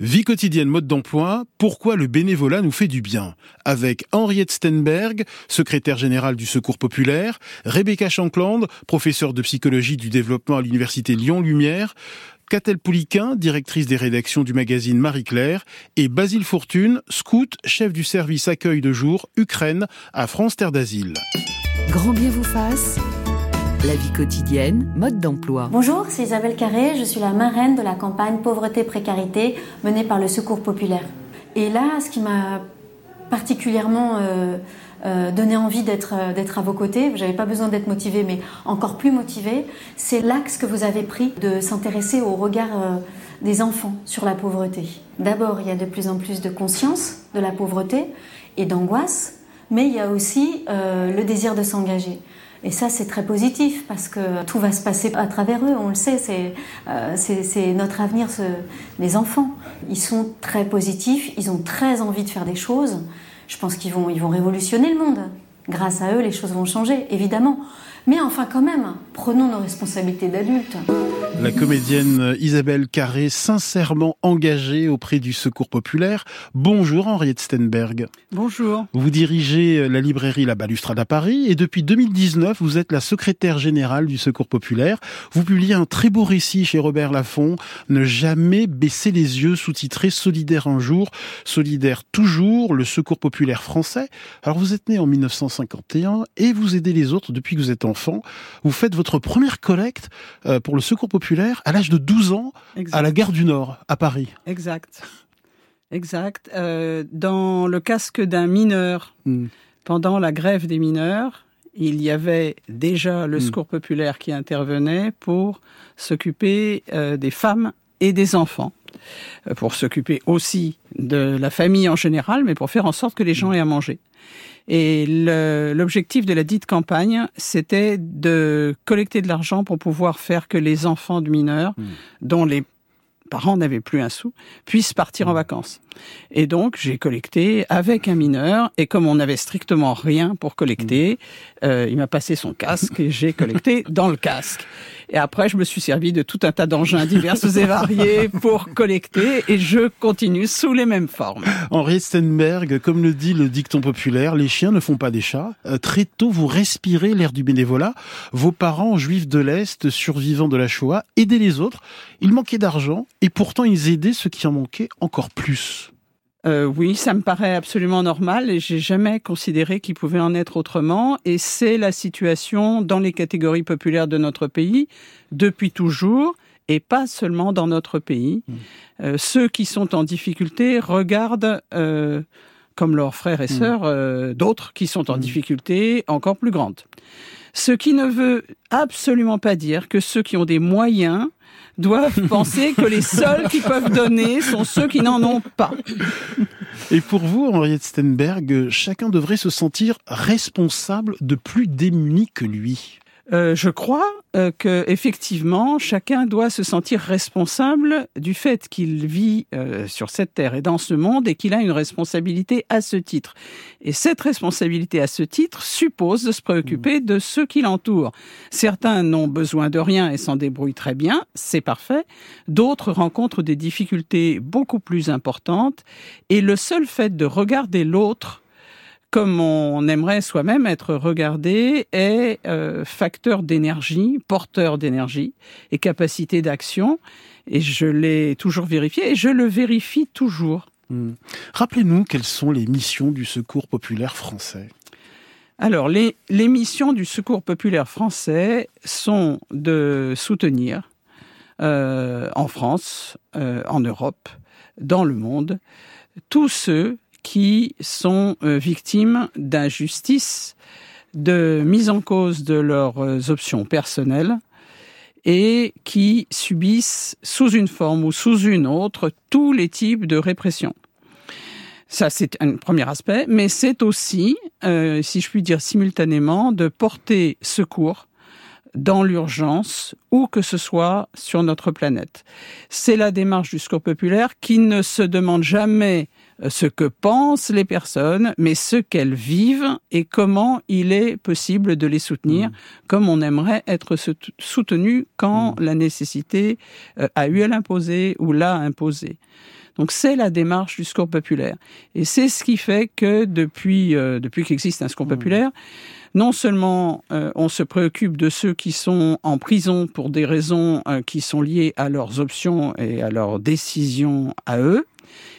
Vie quotidienne, mode d'emploi, pourquoi le bénévolat nous fait du bien? Avec Henriette Stenberg, secrétaire générale du Secours populaire, Rebecca Shankland, professeure de psychologie du développement à l'Université Lyon-Lumière, Catel Pouliquin, directrice des rédactions du magazine Marie-Claire, et Basile Fortune, scout, chef du service accueil de jour Ukraine à France Terre d'Asile. Grand bien vous fasse la vie quotidienne, mode d'emploi. Bonjour, c'est Isabelle Carré, je suis la marraine de la campagne Pauvreté-Précarité menée par le Secours populaire. Et là, ce qui m'a particulièrement euh, euh, donné envie d'être euh, d'être à vos côtés, vous n'avez pas besoin d'être motivé, mais encore plus motivé, c'est l'axe que vous avez pris de s'intéresser au regard des enfants sur la pauvreté. D'abord, il y a de plus en plus de conscience de la pauvreté et d'angoisse, mais il y a aussi le désir de s'engager. Et ça, c'est très positif parce que tout va se passer à travers eux, on le sait, c'est euh, notre avenir, les enfants. Ils sont très positifs, ils ont très envie de faire des choses. Je pense qu'ils vont, ils vont révolutionner le monde. Grâce à eux, les choses vont changer, évidemment. Mais enfin, quand même, prenons nos responsabilités d'adultes. La comédienne Isabelle Carré, sincèrement engagée auprès du Secours populaire. Bonjour Henriette Stenberg. Bonjour. Vous dirigez la librairie La Balustrade à Paris et depuis 2019, vous êtes la secrétaire générale du Secours populaire. Vous publiez un très beau récit chez Robert Laffont, Ne jamais baisser les yeux, sous-titré Solidaire un jour, solidaire toujours, le Secours populaire français. Alors vous êtes né en 1951 et vous aidez les autres depuis que vous êtes enfant. Vous faites votre première collecte euh, pour le Secours populaire à l'âge de 12 ans à la gare du Nord, à Paris. Exact. Exact. Euh, dans le casque d'un mineur, hmm. pendant la grève des mineurs, il y avait déjà le hmm. secours populaire qui intervenait pour s'occuper euh, des femmes et des enfants, euh, pour s'occuper aussi de la famille en général, mais pour faire en sorte que les gens aient à manger. Et l'objectif de la dite campagne, c'était de collecter de l'argent pour pouvoir faire que les enfants de mineurs, hmm. dont les parents n'avaient plus un sou, puissent partir en hmm. vacances. Et donc, j'ai collecté avec un mineur, et comme on n'avait strictement rien pour collecter, hmm. Euh, il m'a passé son casque et j'ai collecté dans le casque. Et après, je me suis servi de tout un tas d'engins divers et variés pour collecter, et je continue sous les mêmes formes. Henri Stenberg, comme le dit le dicton populaire, les chiens ne font pas des chats. Euh, très tôt, vous respirez l'air du bénévolat. Vos parents, juifs de l'Est, survivants de la Shoah, aidaient les autres. Ils manquaient d'argent, et pourtant ils aidaient ceux qui en manquaient encore plus. Euh, oui, ça me paraît absolument normal et j'ai jamais considéré qu'il pouvait en être autrement. Et c'est la situation dans les catégories populaires de notre pays depuis toujours et pas seulement dans notre pays. Mmh. Euh, ceux qui sont en difficulté regardent euh, comme leurs frères et mmh. sœurs d'autres qui sont en mmh. difficulté encore plus grande. Ce qui ne veut absolument pas dire que ceux qui ont des moyens doivent penser que les seuls qui peuvent donner sont ceux qui n'en ont pas. Et pour vous, Henriette Stenberg, chacun devrait se sentir responsable de plus démunis que lui. Euh, je crois euh, que effectivement chacun doit se sentir responsable du fait qu'il vit euh, sur cette terre et dans ce monde et qu'il a une responsabilité à ce titre. Et cette responsabilité à ce titre suppose de se préoccuper de ceux qui l'entourent. Certains n'ont besoin de rien et s'en débrouillent très bien, c'est parfait. D'autres rencontrent des difficultés beaucoup plus importantes et le seul fait de regarder l'autre comme on aimerait soi-même être regardé, est euh, facteur d'énergie, porteur d'énergie et capacité d'action. Et je l'ai toujours vérifié et je le vérifie toujours. Hmm. Rappelez-nous quelles sont les missions du Secours populaire français. Alors, les, missions du Secours populaire français sont de soutenir euh, en France, euh, en Europe, dans le monde, tous ceux qui sont euh, victimes d'injustice, de mise en cause de leurs euh, options personnelles et qui subissent sous une forme ou sous une autre tous les types de répression. Ça, c'est un premier aspect, mais c'est aussi, euh, si je puis dire simultanément, de porter secours dans l'urgence, où que ce soit sur notre planète. C'est la démarche du secours populaire qui ne se demande jamais ce que pensent les personnes, mais ce qu'elles vivent et comment il est possible de les soutenir, mmh. comme on aimerait être soutenu quand mmh. la nécessité euh, a eu à l'imposer ou l'a imposé. Donc c'est la démarche du secours populaire. Et c'est ce qui fait que depuis, euh, depuis qu'existe un secours mmh. populaire, non seulement euh, on se préoccupe de ceux qui sont en prison pour des raisons euh, qui sont liées à leurs options et à leurs décisions à eux,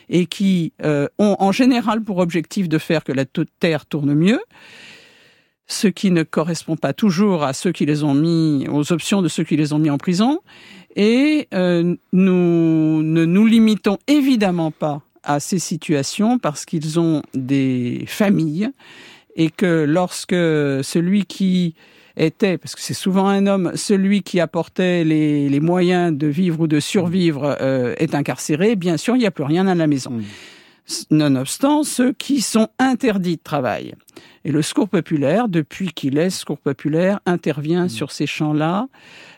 et qui ont en général pour objectif de faire que la terre tourne mieux, ce qui ne correspond pas toujours à ceux qui les ont mis, aux options de ceux qui les ont mis en prison. Et euh, nous ne nous limitons évidemment pas à ces situations parce qu'ils ont des familles et que lorsque celui qui était, parce que c'est souvent un homme, celui qui apportait les, les moyens de vivre ou de survivre euh, est incarcéré, bien sûr, il n'y a plus rien à la maison. Mmh. Nonobstant, ceux qui sont interdits de travail. Et le secours populaire, depuis qu'il est secours populaire, intervient mmh. sur ces champs-là.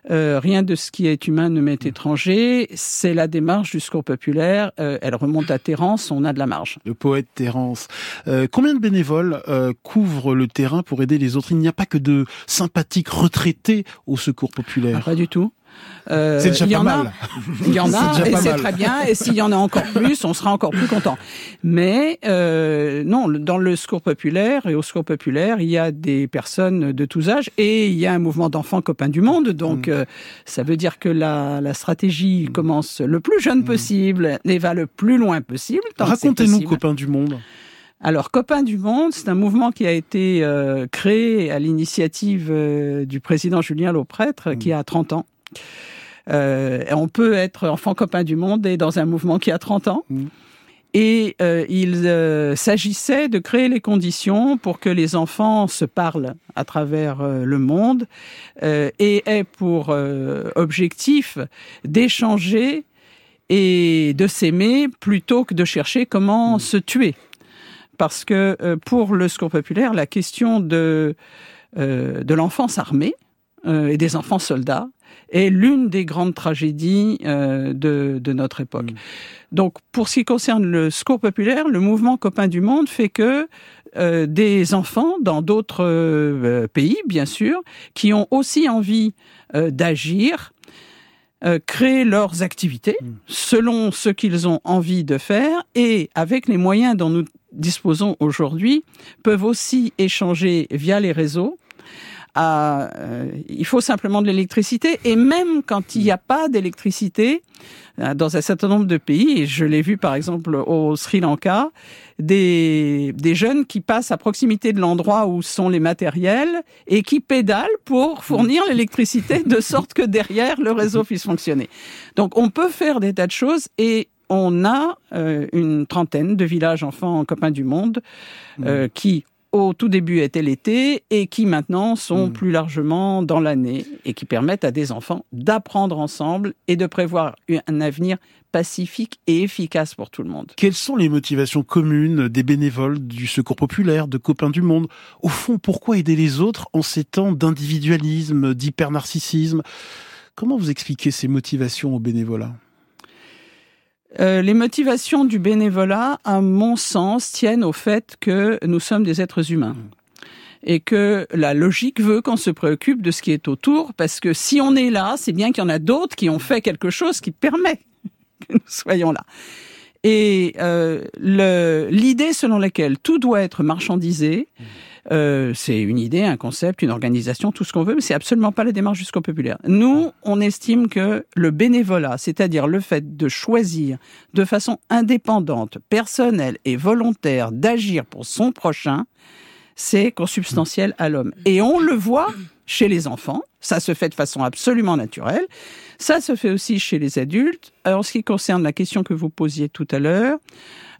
Euh, rien de ce qui est humain ne m'est mmh. étranger. C'est la démarche du secours populaire. Euh, elle remonte à Terence. On a de la marge. Le poète Terence. Euh, combien de bénévoles couvrent le terrain pour aider les autres? Il n'y a pas que de sympathiques retraités au secours populaire. Ah, pas du tout. Euh, c'est déjà il y pas en mal. A, il y en a, et c'est très bien. Et s'il y en a encore plus, on sera encore plus content. Mais euh, non, dans le secours populaire et au secours populaire, il y a des personnes de tous âges et il y a un mouvement d'enfants copains du monde. Donc, mm. euh, ça veut dire que la, la stratégie mm. commence le plus jeune mm. possible et va le plus loin possible. Racontez-nous copains du monde. Alors, Copains du Monde, c'est un mouvement qui a été euh, créé à l'initiative euh, du président Julien Lauprêtre, qui a 30 ans. Euh, on peut être enfant copain du monde et dans un mouvement qui a 30 ans. Mm. Et euh, il euh, s'agissait de créer les conditions pour que les enfants se parlent à travers le monde et aient pour objectif d'échanger et de s'aimer plutôt que de chercher comment mm. se tuer. Parce que pour le secours populaire, la question de, de l'enfance armée et des enfants soldats est l'une des grandes tragédies euh, de, de, notre époque. Mm. Donc, pour ce qui concerne le secours populaire, le mouvement Copains du Monde fait que euh, des enfants dans d'autres euh, pays, bien sûr, qui ont aussi envie d'agir, créent leurs activités mm. selon ce qu'ils ont envie de faire et avec les moyens dont nous disposons aujourd'hui, peuvent aussi échanger via les réseaux euh, il faut simplement de l'électricité. Et même quand il n'y a pas d'électricité, euh, dans un certain nombre de pays, et je l'ai vu par exemple au Sri Lanka, des, des jeunes qui passent à proximité de l'endroit où sont les matériels et qui pédalent pour fournir l'électricité de sorte que derrière le réseau puisse fonctionner. Donc on peut faire des tas de choses et on a euh, une trentaine de villages enfants copains du monde euh, qui au tout début était l'été et qui maintenant sont hmm. plus largement dans l'année et qui permettent à des enfants d'apprendre ensemble et de prévoir un avenir pacifique et efficace pour tout le monde. Quelles sont les motivations communes des bénévoles du Secours populaire, de Copains du Monde? Au fond, pourquoi aider les autres en ces temps d'individualisme, d'hyper-narcissisme? Comment vous expliquez ces motivations au bénévolat euh, les motivations du bénévolat, à mon sens, tiennent au fait que nous sommes des êtres humains. Et que la logique veut qu'on se préoccupe de ce qui est autour, parce que si on est là, c'est bien qu'il y en a d'autres qui ont fait quelque chose qui permet que nous soyons là. Et euh, l'idée selon laquelle tout doit être marchandisé, euh, c'est une idée, un concept, une organisation, tout ce qu'on veut, mais c'est absolument pas la démarche secours populaire. Nous, on estime que le bénévolat, c'est-à-dire le fait de choisir de façon indépendante, personnelle et volontaire d'agir pour son prochain, c'est consubstantiel à l'homme. Et on le voit chez les enfants, ça se fait de façon absolument naturelle, ça se fait aussi chez les adultes. Alors, en ce qui concerne la question que vous posiez tout à l'heure,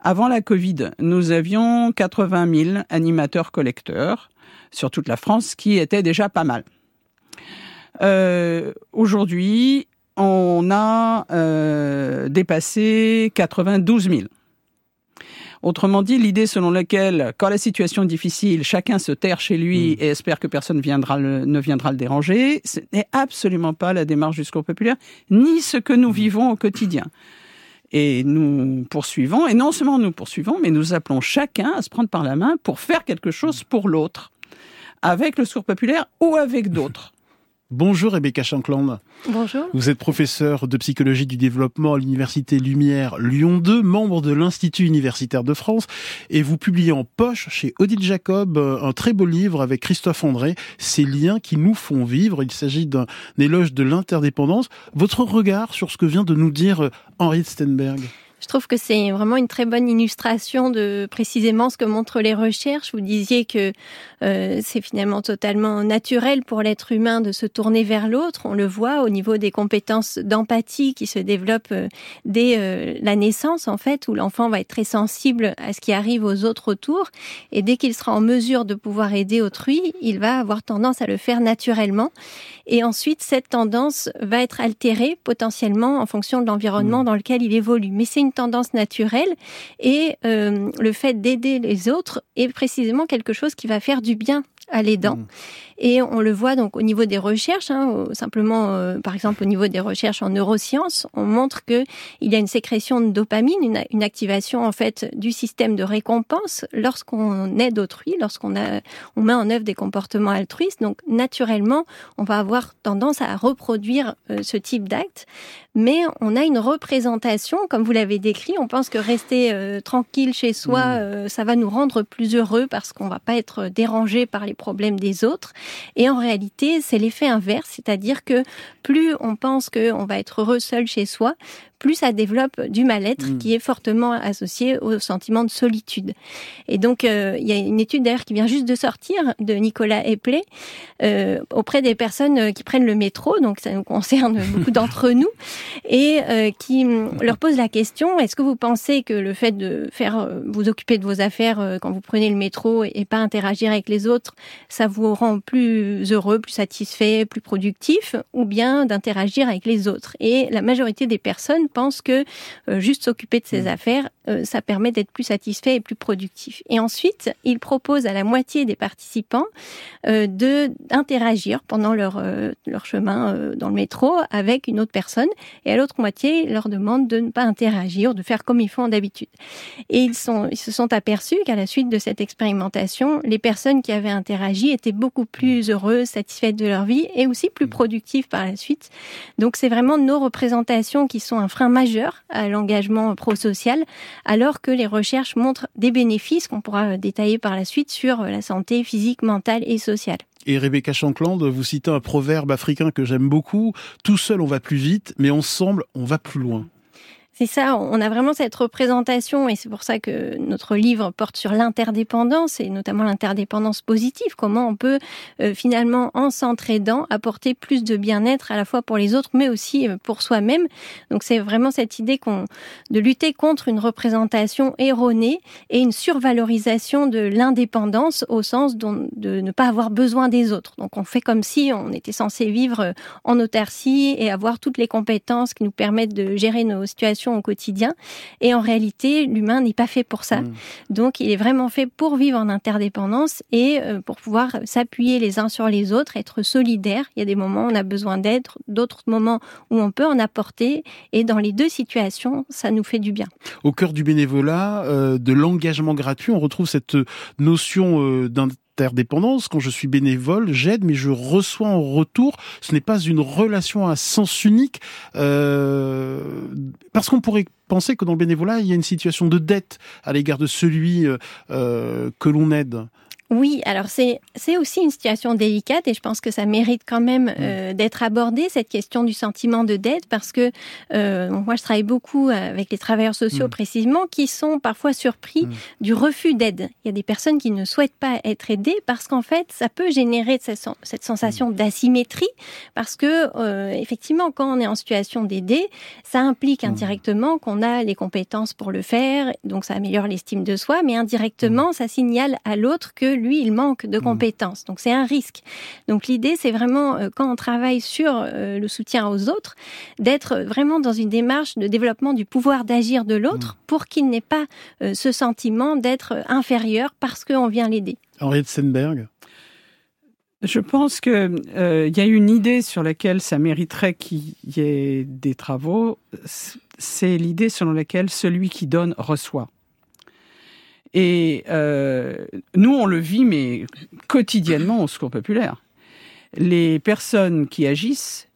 avant la Covid, nous avions 80 000 animateurs collecteurs sur toute la France, qui était déjà pas mal. Euh, Aujourd'hui, on a euh, dépassé 92 000. Autrement dit, l'idée selon laquelle, quand la situation est difficile, chacun se terre chez lui mm. et espère que personne viendra ne viendra le déranger, ce n'est absolument pas la démarche du secours populaire, ni ce que nous mm. vivons au quotidien. Et nous poursuivons, et non seulement nous poursuivons, mais nous appelons chacun à se prendre par la main pour faire quelque chose pour l'autre, avec le secours populaire ou avec d'autres. Bonjour Rebecca Shankland. Bonjour. Vous êtes professeur de psychologie du développement à l'Université Lumière Lyon 2, membre de l'Institut universitaire de France, et vous publiez en poche chez Odile Jacob euh, un très beau livre avec Christophe André, Ces liens qui nous font vivre. Il s'agit d'un éloge de l'interdépendance. Votre regard sur ce que vient de nous dire euh, Henri Stenberg? Je trouve que c'est vraiment une très bonne illustration de précisément ce que montrent les recherches. Vous disiez que euh, c'est finalement totalement naturel pour l'être humain de se tourner vers l'autre. On le voit au niveau des compétences d'empathie qui se développent euh, dès euh, la naissance, en fait, où l'enfant va être très sensible à ce qui arrive aux autres autour. Et dès qu'il sera en mesure de pouvoir aider autrui, il va avoir tendance à le faire naturellement. Et ensuite, cette tendance va être altérée potentiellement en fonction de l'environnement mmh. dans lequel il évolue. Mais c'est une tendance naturelle et euh, le fait d'aider les autres est précisément quelque chose qui va faire du bien à l'aidant. Mmh. Et on le voit donc au niveau des recherches, hein, simplement euh, par exemple au niveau des recherches en neurosciences, on montre que il y a une sécrétion de dopamine, une, une activation en fait du système de récompense lorsqu'on aide autrui, lorsqu'on a, on met en œuvre des comportements altruistes. Donc naturellement, on va avoir tendance à reproduire euh, ce type d'acte, mais on a une représentation, comme vous l'avez décrit. On pense que rester euh, tranquille chez soi, mmh. ça va nous rendre plus heureux parce qu'on va pas être dérangé par les problèmes des autres. Et en réalité, c'est l'effet inverse, c'est-à-dire que plus on pense qu'on va être heureux seul chez soi, plus ça développe du mal-être mm. qui est fortement associé au sentiment de solitude. Et donc, euh, il y a une étude d'ailleurs qui vient juste de sortir de Nicolas Epley euh, auprès des personnes euh, qui prennent le métro, donc ça nous concerne beaucoup d'entre nous, et euh, qui mm, leur pose la question est-ce que vous pensez que le fait de faire euh, vous occuper de vos affaires quand vous prenez le métro et pas interagir avec les autres, ça vous rend plus heureux, plus satisfait, plus productif, ou bien d'interagir avec les autres? Et la majorité des personnes pense que euh, juste s'occuper de ses mmh. affaires, euh, ça permet d'être plus satisfait et plus productif. Et ensuite, il propose à la moitié des participants euh, de d'interagir pendant leur leur chemin dans le métro avec une autre personne, et à l'autre moitié, il leur demande de ne pas interagir, de faire comme ils font d'habitude. Et ils sont ils se sont aperçus qu'à la suite de cette expérimentation, les personnes qui avaient interagi étaient beaucoup plus heureuses, satisfaites de leur vie et aussi plus mmh. productives par la suite. Donc c'est vraiment nos représentations qui sont un frein majeur à l'engagement pro-social, alors que les recherches montrent des bénéfices qu'on pourra détailler par la suite sur la santé physique, mentale et sociale. Et Rebecca Shankland, vous citez un proverbe africain que j'aime beaucoup, tout seul on va plus vite, mais ensemble on va plus loin. C'est ça, on a vraiment cette représentation et c'est pour ça que notre livre porte sur l'interdépendance et notamment l'interdépendance positive. Comment on peut euh, finalement, en s'entraidant, apporter plus de bien-être à la fois pour les autres mais aussi euh, pour soi-même. Donc c'est vraiment cette idée qu'on de lutter contre une représentation erronée et une survalorisation de l'indépendance au sens de ne pas avoir besoin des autres. Donc on fait comme si on était censé vivre en autarcie et avoir toutes les compétences qui nous permettent de gérer nos situations au quotidien. Et en réalité, l'humain n'est pas fait pour ça. Mmh. Donc, il est vraiment fait pour vivre en interdépendance et euh, pour pouvoir s'appuyer les uns sur les autres, être solidaire. Il y a des moments où on a besoin d'aide, d'autres moments où on peut en apporter. Et dans les deux situations, ça nous fait du bien. Au cœur du bénévolat, euh, de l'engagement gratuit, on retrouve cette notion euh, d'un interdépendance. Quand je suis bénévole, j'aide, mais je reçois en retour. Ce n'est pas une relation à sens unique, euh, parce qu'on pourrait penser que dans le bénévolat, il y a une situation de dette à l'égard de celui euh, euh que l'on aide. Oui, alors c'est c'est aussi une situation délicate et je pense que ça mérite quand même mm. euh, d'être abordé cette question du sentiment de dette parce que euh, moi je travaille beaucoup avec les travailleurs sociaux mm. précisément qui sont parfois surpris mm. du refus d'aide. Il y a des personnes qui ne souhaitent pas être aidées parce qu'en fait ça peut générer cette, cette sensation d'asymétrie parce que euh, effectivement quand on est en situation d'aider, ça implique indirectement qu'on a les compétences pour le faire, donc ça améliore l'estime de soi, mais indirectement ça signale à l'autre que lui, il manque de mmh. compétences. Donc c'est un risque. Donc l'idée, c'est vraiment, euh, quand on travaille sur euh, le soutien aux autres, d'être vraiment dans une démarche de développement du pouvoir d'agir de l'autre mmh. pour qu'il n'ait pas euh, ce sentiment d'être inférieur parce qu'on vient l'aider. Henriette Senberg je pense qu'il il y a une idée sur laquelle ça mériterait qu'il y ait des travaux. C'est l'idée selon laquelle celui qui donne reçoit. Et euh, nous, on le vit, mais quotidiennement au secours populaire. les personnes qui agissent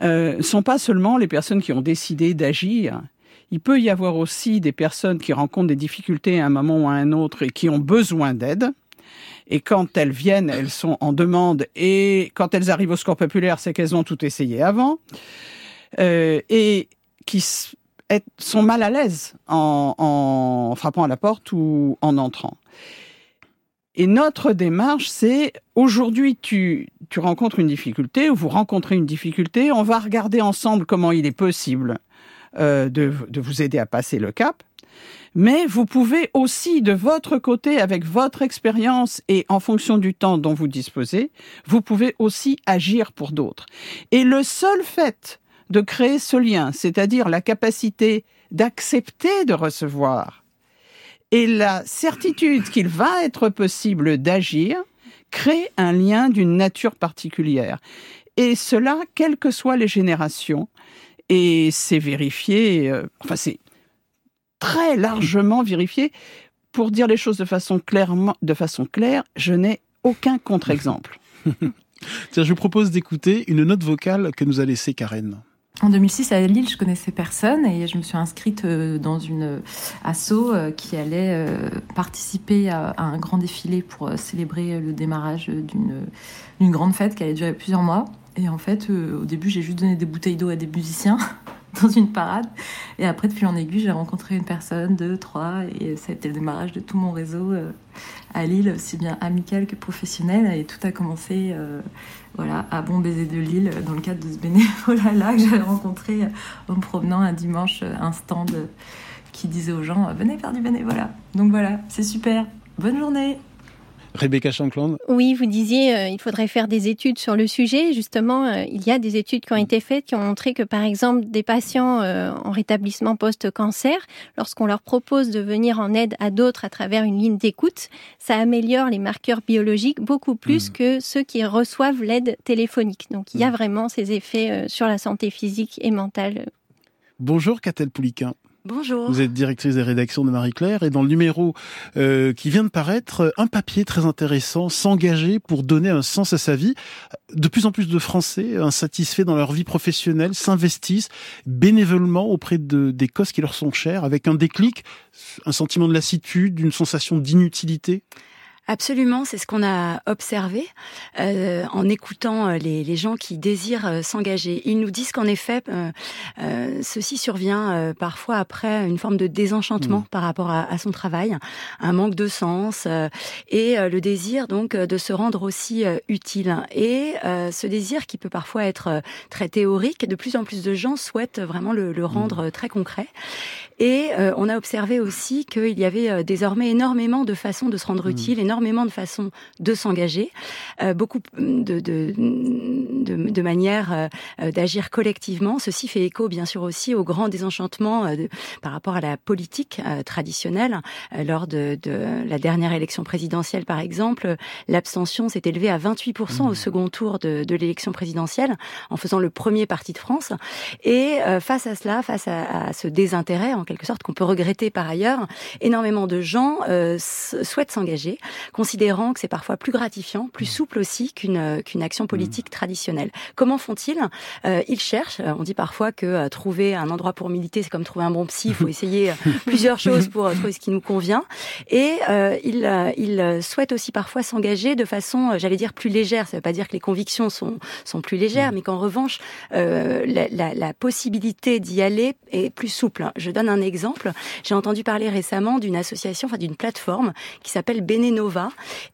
ne sont pas seulement les personnes qui ont décidé d'agir, il peut y avoir aussi des personnes qui rencontrent des difficultés à un moment ou à un autre et qui ont besoin d'aide. Et quand elles viennent, elles sont en demande. Et quand elles arrivent au score populaire, c'est qu'elles ont tout essayé avant. Euh, et qui sont mal à l'aise en, frappant à la porte ou en entrant. Et notre démarche, c'est aujourd'hui, tu, tu rencontres une difficulté ou vous rencontrez une difficulté, on va regarder ensemble comment il est possible euh, de, vous aider à passer le cap. Mais vous pouvez aussi, de votre côté, avec votre expérience et en fonction du temps dont vous disposez, vous pouvez aussi agir pour d'autres. Et le seul fait de créer ce lien, c'est-à-dire la capacité d'accepter de recevoir et la certitude qu'il va être possible d'agir, crée un lien d'une nature particulière. Et cela, quelles que soient les générations, et c'est vérifié, euh, enfin c'est très largement vérifié. Pour dire les choses de façon, de façon claire, je n'ai aucun contre-exemple. Tiens, je vous propose d'écouter une note vocale que nous a laissée Karen. En 2006, à Lille, je connaissais personne et je me suis inscrite euh, dans une euh, asso qui allait participer à un grand défilé pour célébrer le démarrage d'une grande fête qui allait durer plusieurs mois. Et en fait, euh, au début, j'ai juste donné des bouteilles d'eau à des musiciens dans une parade. Et après, depuis en aiguille, j'ai rencontré une personne, deux, trois. Et ça a été le démarrage de tout mon réseau euh, à Lille, aussi bien amical que professionnel. Et tout a commencé euh, voilà, à Bon Baiser de Lille, dans le cadre de ce bénévolat-là que j'avais rencontré en me promenant un dimanche, un stand qui disait aux gens Venez faire du bénévolat. Donc voilà, c'est super. Bonne journée Rebecca Shankland Oui, vous disiez euh, il faudrait faire des études sur le sujet. Justement, euh, il y a des études qui ont été faites qui ont montré que, par exemple, des patients euh, en rétablissement post-cancer, lorsqu'on leur propose de venir en aide à d'autres à travers une ligne d'écoute, ça améliore les marqueurs biologiques beaucoup plus mmh. que ceux qui reçoivent l'aide téléphonique. Donc, il y a mmh. vraiment ces effets sur la santé physique et mentale. Bonjour, Catel Pouliquin. Bonjour. Vous êtes directrice des rédactions de Marie-Claire et dans le numéro euh, qui vient de paraître, un papier très intéressant, s'engager pour donner un sens à sa vie. De plus en plus de Français insatisfaits dans leur vie professionnelle s'investissent bénévolement auprès de, des causes qui leur sont chères avec un déclic, un sentiment de lassitude, une sensation d'inutilité. Absolument, c'est ce qu'on a observé euh, en écoutant euh, les, les, gens qui désirent euh, s'engager. Ils nous disent qu'en effet, euh, ceci survient parfois après une forme de désenchantement mmh. par rapport à, à, son travail, un manque de sens et le désir donc de se rendre aussi utile. Et ce désir qui peut parfois être très théorique, de plus en plus de gens souhaitent vraiment le, le rendre mmh. très concret. Et on a observé aussi qu'il y avait désormais énormément de façons de se rendre mmh. utile, énormément énormément de façons de s'engager, euh, beaucoup de, de, de, de manières euh, euh, d'agir collectivement. Ceci fait écho, bien sûr, aussi au grand désenchantement par rapport à la politique traditionnelle. lors de, la dernière élection présidentielle, par exemple, l'abstention s'est élevée à 28% au mmh. second tour de, l'élection présidentielle, en faisant le premier parti de France. Et face à cela, face à, ce désintérêt, en quelque sorte, qu'on peut regretter par ailleurs, énormément de gens souhaitent s'engager, considérant que c'est parfois plus gratifiant, plus mmh. souple aussi qu'une euh, qu'une action mmh. politique traditionnelle. Comment font-ils? Euh, Ils cherchent. Euh, on dit parfois que trouver un endroit pour militer, c'est comme trouver un bon psy. Il faut essayer plusieurs choses pour trouver ce qui nous convient. Et ils, ils souhaitent aussi parfois s'engager de façon, j'allais dire, plus légère. Ça ne veut pas dire que les convictions sont, sont plus légères, mmh. mais qu'en revanche, la, la, la possibilité d'y aller est plus souple. Je donne un exemple. J'ai entendu parler récemment d'une association, enfin d'une plateforme qui s'appelle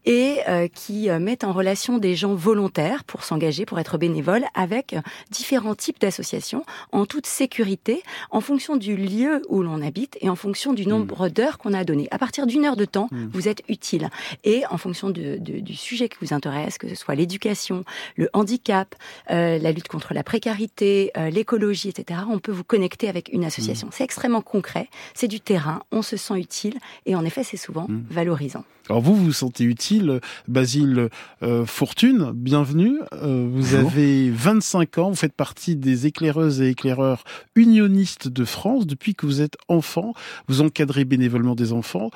Et euh, qui euh, met en relation des gens volontaires pour s'engager, pour être bénévoles, avec différents types d'associations en toute sécurité, en fonction du lieu où l'on habite et en fonction du nombre mmh. d'heures qu'on a donné. À partir d'une heure de temps, mmh. vous êtes utile. Et en fonction de, du sujet qui vous intéresse, que ce soit l'éducation, le handicap, euh, la lutte contre la précarité, l'écologie, etc., on peut vous connecter avec une association. Mmh. C'est extrêmement concret, c'est du terrain, on se sent utile et en effet, c'est souvent valorisant. Alors vous, vous vous sentez utile, Basile euh, Fortune, bienvenue. Euh, vous avez 25 ans, vous faites partie des éclaireuses et éclaireurs unionistes de France depuis que vous êtes enfant. Vous encadrez bénévolement des enfants.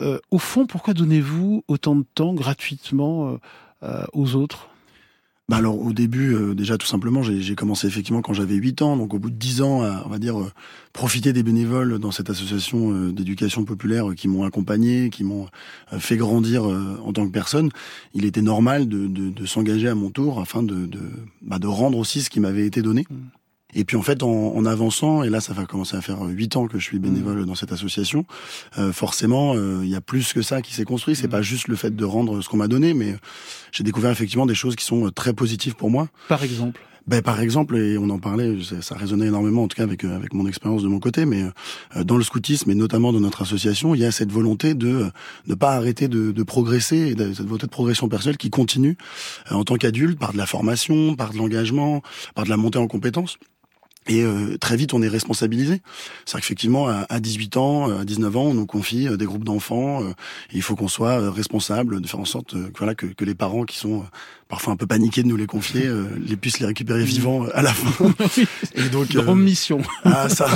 Euh, au fond, pourquoi donnez-vous autant de temps gratuitement aux autres? Bah alors au début, euh, déjà tout simplement, j'ai commencé effectivement quand j'avais 8 ans, donc au bout de 10 ans, à, on va dire, euh, profiter des bénévoles dans cette association euh, d'éducation populaire qui m'ont accompagné, qui m'ont fait grandir en tant que personne, il était normal de, s'engager à mon tour afin bah, de rendre aussi ce qui m'avait été donné. Et puis en fait, en, en, avançant, et là ça va commencer à faire huit ans que je suis bénévole mmh. dans cette association, euh, forcément, euh, il y a plus que ça qui s'est construit. C'est mmh. pas juste le fait de rendre ce qu'on m'a donné, mais j'ai découvert effectivement des choses qui sont euh, très positives pour moi. Par exemple? Ben, par exemple, et on en parlait, ça, résonnait énormément en tout cas avec avec mon expérience de mon côté, mais dans le scoutisme et notamment dans notre association, il y a cette volonté de ne pas arrêter de, de progresser et cette volonté de progression personnelle qui continue en tant qu'adulte par de la formation, par de l'engagement, par de la montée en compétences. Et euh, très vite, on est responsabilisé. C'est-à-dire qu'effectivement, à, 18 ans, à 19 ans, on nous confie euh, des groupes d'enfants. Euh, et il faut qu'on soit responsable de faire en sorte que, voilà, que, que, les parents qui sont parfois un peu paniqués de nous les confier, les puissent les récupérer vivants à la fin. et donc, Grande mission. ah, ça.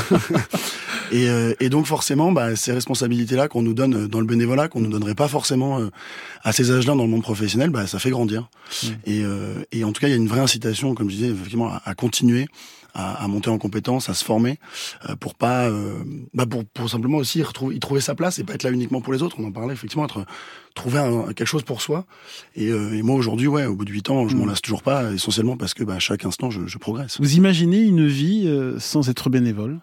et, et, donc forcément, bah, ces responsabilités-là qu'on nous donne dans le bénévolat, qu'on nous donnerait pas forcément à ces âges-là dans le monde professionnel, bah, ça fait grandir. Et, et en tout cas, il y a une vraie incitation, comme je disais, effectivement, à, à continuer à, à, monter en compétences, à se former, euh, pour pas, euh, bah pour, pour, simplement aussi retrouver, y trouver sa place et pas être là uniquement pour les autres. On en parlait effectivement, être trouver un, quelque chose pour soi. Et, euh, et moi aujourd'hui, ouais, au bout de huit ans, je m'en mm. lasse toujours pas, essentiellement parce que bah, à chaque instant, je, je progresse. Vous imaginez une vie sans être bénévole?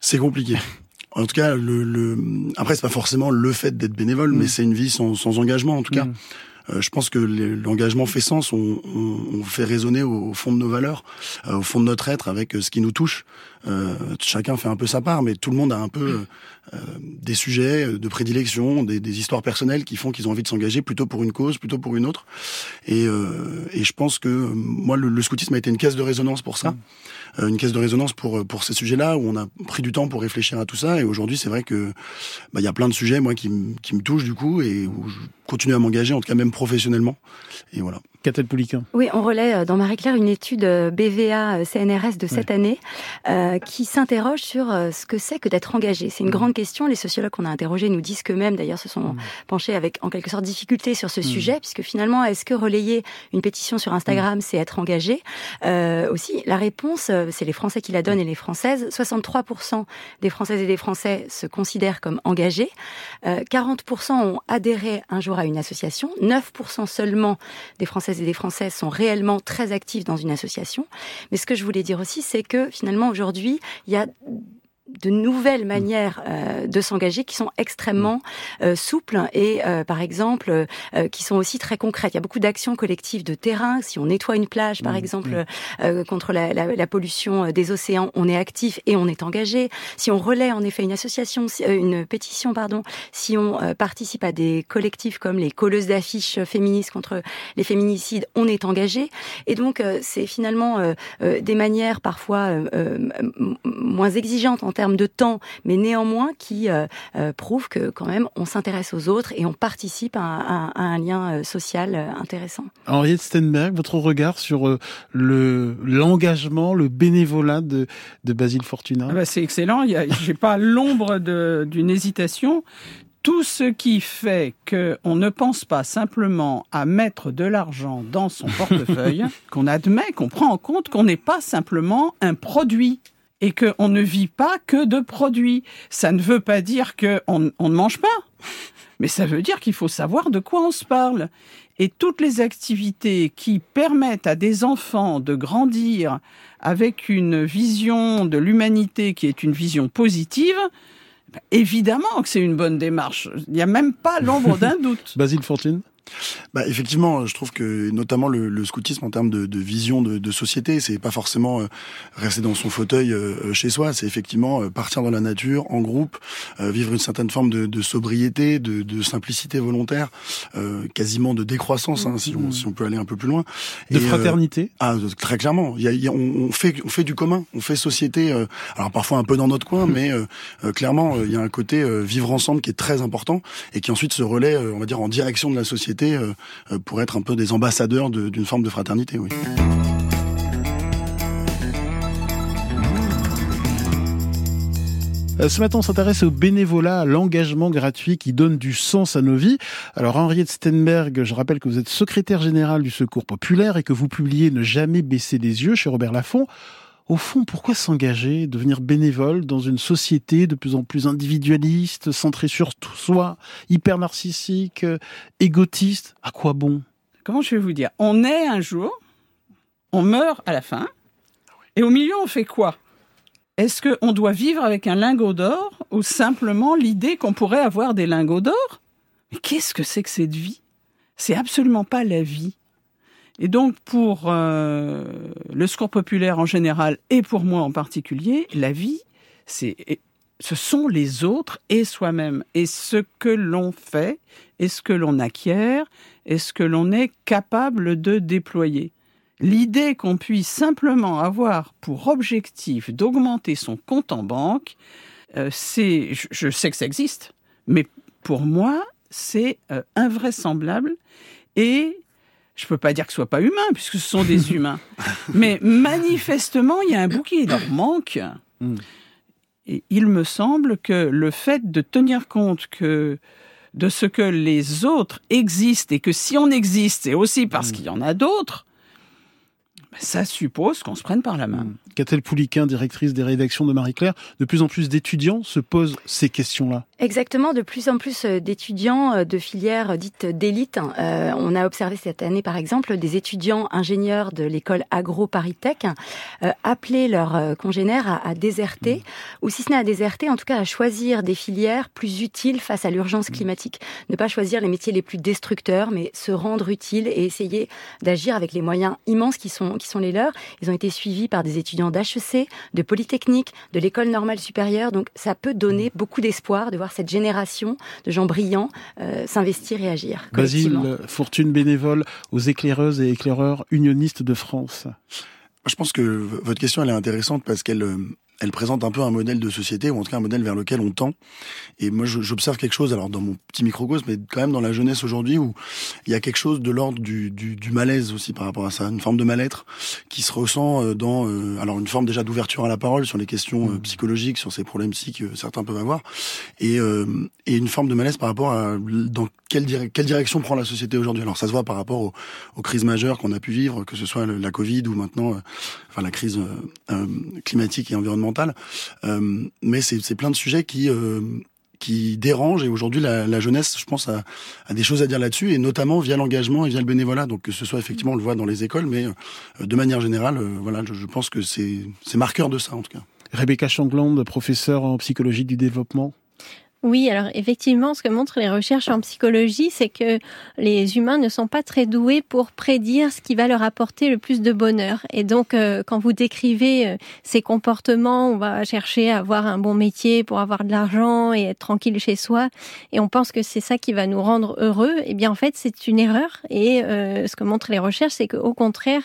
C'est compliqué. En tout cas, le, le... après c'est pas forcément le fait d'être bénévole, mm. mais c'est une vie sans, sans engagement en tout cas. Mm. Euh, je pense que l'engagement fait sens. On, on, fait résonner au, fond de nos valeurs, euh, au fond de notre être, avec euh, ce qui nous touche. chacun fait un peu sa part, mais tout le monde a un peu des sujets de prédilection, des, des, histoires personnelles qui font qu'ils ont envie de s'engager plutôt pour une cause, plutôt pour une autre. Et, et je pense que moi, le, le, scoutisme a été une caisse de résonance pour ça. Une caisse de résonance pour pour ces sujets-là où on a pris du temps pour réfléchir à tout ça et aujourd'hui c'est vrai que bah, il y a plein de sujets moi qui, qui me touchent du coup et où je continue à m'engager en tout cas même professionnellement. Et voilà. Oui, on relaie euh, dans Marie-Claire une étude euh, BVA euh, CNRS de cette année qui s'interroge sur ce que c'est que d'être engagé. C'est une mmh. grande question. Les sociologues qu'on a interrogés nous disent qu'eux-mêmes, d'ailleurs, se sont mmh. penchés avec en quelque sorte difficulté sur ce mmh. sujet, puisque finalement, est-ce que relayer une pétition sur Instagram, c'est être engagé? Aussi, la réponse, c'est les Français qui la donnent et les Françaises. 63% des Françaises et des Français se considèrent comme engagés. 40% ont adhéré un jour à une association. 9% seulement des Et des Françaises sont réellement très actifs dans une association. Mais ce que je voulais dire aussi, c'est que finalement aujourd'hui, il y a de nouvelles mm. manières euh, de s'engager qui sont extrêmement mm. euh, souples et euh, par exemple qui sont aussi très concrètes. Il y a beaucoup d'actions collectives de terrain. Si on nettoie une plage, par mm. exemple, contre la, la, la, pollution des océans, on est actif et on est engagé. Si on relaie en effet une association, une pétition, pardon, si on participe à des collectifs comme les colleuses d'affiches féministes contre les féminicides, on est engagé. Et donc c'est finalement des manières parfois moins exigeantes en termes de temps, mais néanmoins qui euh, euh, prouve que quand même on s'intéresse aux autres et on participe à, un lien euh, social intéressant. Henriette Stenberg, votre regard sur le l'engagement, le bénévolat de, de Basile Fortuna? Ah bah C'est excellent, j'ai pas l'ombre d'une hésitation. Tout ce qui fait qu'on ne pense pas simplement à mettre de l'argent dans son portefeuille, qu'on admet, qu'on prend en compte qu'on n'est pas simplement un produit et qu'on ne vit pas que de produits. Ça ne veut pas dire qu'on on ne mange pas, mais ça veut dire qu'il faut savoir de quoi on se parle. Et toutes les activités qui permettent à des enfants de grandir avec une vision de l'humanité qui est une vision positive, évidemment que c'est une bonne démarche. Il n'y a même pas l'ombre d'un doute. Basile Fortune bah, effectivement, je trouve que notamment le, le scoutisme en termes de, de vision de, de société, c'est pas forcément euh, rester dans son fauteuil euh, chez soi, c'est effectivement euh, partir dans la nature, en groupe, vivre une certaine forme de, de sobriété, de, de, simplicité volontaire, quasiment de décroissance, hein, si, on, si on peut aller un peu plus loin. De fraternité Ah, très clairement. Il y a, on, fait, on fait du commun, on fait société. alors parfois un peu dans notre coin, mais clairement, il y a un côté vivre ensemble qui est très important et qui ensuite se relaie, on va dire, en direction de la société euh, euh, pour être un peu des ambassadeurs d'une forme de fraternité. Euh, ce matin, on s'intéresse au bénévolat, l'engagement gratuit qui donne du sens à nos vies. Alors, Henriette Stenberg, je rappelle que vous êtes secrétaire général du Secours populaire et que vous publiez Ne jamais baisser les yeux chez Robert Laffont. Au fond, pourquoi s'engager, devenir bénévole dans une société de plus en plus individualiste, centrée sur soi, hyper narcissique, euh, égotiste? À quoi bon? Comment je vais vous dire? On est un jour, on meurt à la fin, et au milieu, on fait quoi? Est-ce qu'on doit vivre avec un lingot d'or ou simplement l'idée qu'on pourrait avoir des lingots d'or? Mais qu'est-ce que c'est que cette vie? C'est absolument pas la vie. Et donc pour euh, le score populaire en général et pour moi en particulier, la vie, c'est ce sont les autres et soi-même et ce que l'on fait et ce que l'on acquiert et ce que l'on est capable de déployer. L'idée qu'on puisse simplement avoir pour objectif d'augmenter son compte en banque, euh, c'est, je, sais que ça existe, mais pour moi, c'est euh, invraisemblable et je peux pas dire que ce soit pas humain, puisque ce sont des humains. Mais manifestement, il y a un bouquet leur manque. Hmm. Et il me semble que le fait de tenir compte que de ce que les autres existent et que si on existe, c'est aussi parce hmm. qu'il y en a d'autres, ça suppose qu'on se prenne par la main. Hmm. Catel Pouliquin, directrice des rédactions de Marie-Claire, de plus en plus d'étudiants se posent ces questions-là. Exactement, de plus en plus euh, d'étudiants euh, de filières dites d'élite. Euh, on a observé cette année, par exemple, des étudiants ingénieurs de l'école agro-paris-tech appeler leurs congénères à, déserter, hmm. ou si ce n'est à déserter, en tout cas à choisir des filières plus utiles face à l'urgence hmm. climatique. Ne pas choisir les métiers les plus destructeurs, mais se rendre utile et essayer d'agir avec les moyens immenses qui sont qui sont les leurs. Ils ont été suivis par des étudiants d'HEC, de Polytechnique, de l'école normale supérieure. Donc ça peut donner beaucoup d'espoir de voir cette génération de gens brillants euh, s'investir et agir. Basile, fortune bénévole aux éclaireuses et éclaireurs unionistes de France. Je pense que votre question elle est intéressante parce qu'elle euh, elle présente un peu un modèle de société, ou en tout cas un modèle vers lequel on tend. Et moi, j'observe quelque chose, alors dans mon petit microcosme, mais quand même dans la jeunesse aujourd'hui, où il y a quelque chose de l'ordre du, du, du, malaise aussi par rapport à ça, une forme de mal-être qui se ressent euh, dans, euh, alors une forme déjà d'ouverture à la parole sur les questions euh, mmh. psychologiques, sur ces problèmes psy que certains peuvent avoir, et, et une forme de malaise par rapport à dans quelle, quelle direction prend la société aujourd'hui. Alors ça se voit par rapport aux, aux crises majeures qu'on a pu vivre, que ce soit la Covid ou maintenant, la crise climatique et environnementale euh, mais c'est plein de sujets qui euh, qui dérangent et aujourd'hui la, jeunesse, je pense, a, des choses à dire là-dessus et notamment via l'engagement et via le bénévolat. Donc que ce soit effectivement, on le voit dans les écoles, mais euh, de manière générale, voilà, je, pense que c'est marqueur de ça en tout cas. Rebecca Changland, professeure en psychologie du développement. Oui, alors effectivement, ce que montrent les recherches en psychologie, c'est que les humains ne sont pas très doués pour prédire ce qui va leur apporter le plus de bonheur. Et donc, euh, quand vous décrivez euh, ces comportements, on va chercher à avoir un bon métier pour avoir de l'argent et être tranquille chez soi, et on pense que c'est ça qui va nous rendre heureux. Eh bien, en fait, c'est une erreur. Et euh, ce que montrent les recherches, c'est qu'au contraire,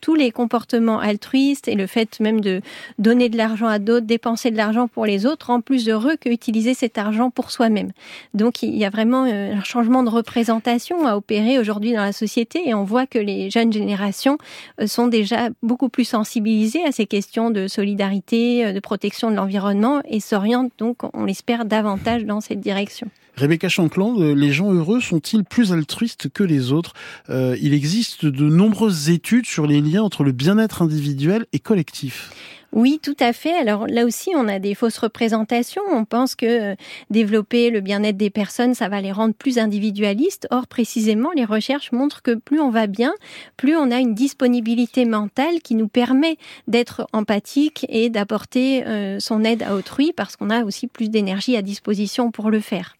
tous les comportements altruistes et le fait même de donner de l'argent à d'autres, dépenser de l'argent pour les autres, rend plus heureux que utiliser argent pour soi-même. Donc il y a vraiment euh, un changement de représentation à opérer aujourd'hui dans la société et on voit que les jeunes générations euh, sont déjà beaucoup plus sensibilisées à ces questions de solidarité, euh, de protection de l'environnement et s'orientent donc, on l'espère, davantage dans cette direction. Rebecca Chancland, les gens heureux sont-ils plus altruistes que les autres? Il existe de nombreuses études sur les liens entre le bien-être individuel et collectif. Oui, tout à fait. Alors là aussi, on a des fausses représentations. On pense que euh, développer le bien-être des personnes, ça va les rendre plus individualistes. Or, précisément, les recherches montrent que plus on va bien, plus on a une disponibilité mentale qui nous permet d'être empathique et d'apporter euh, son aide à autrui parce qu'on a aussi plus d'énergie à disposition pour le faire.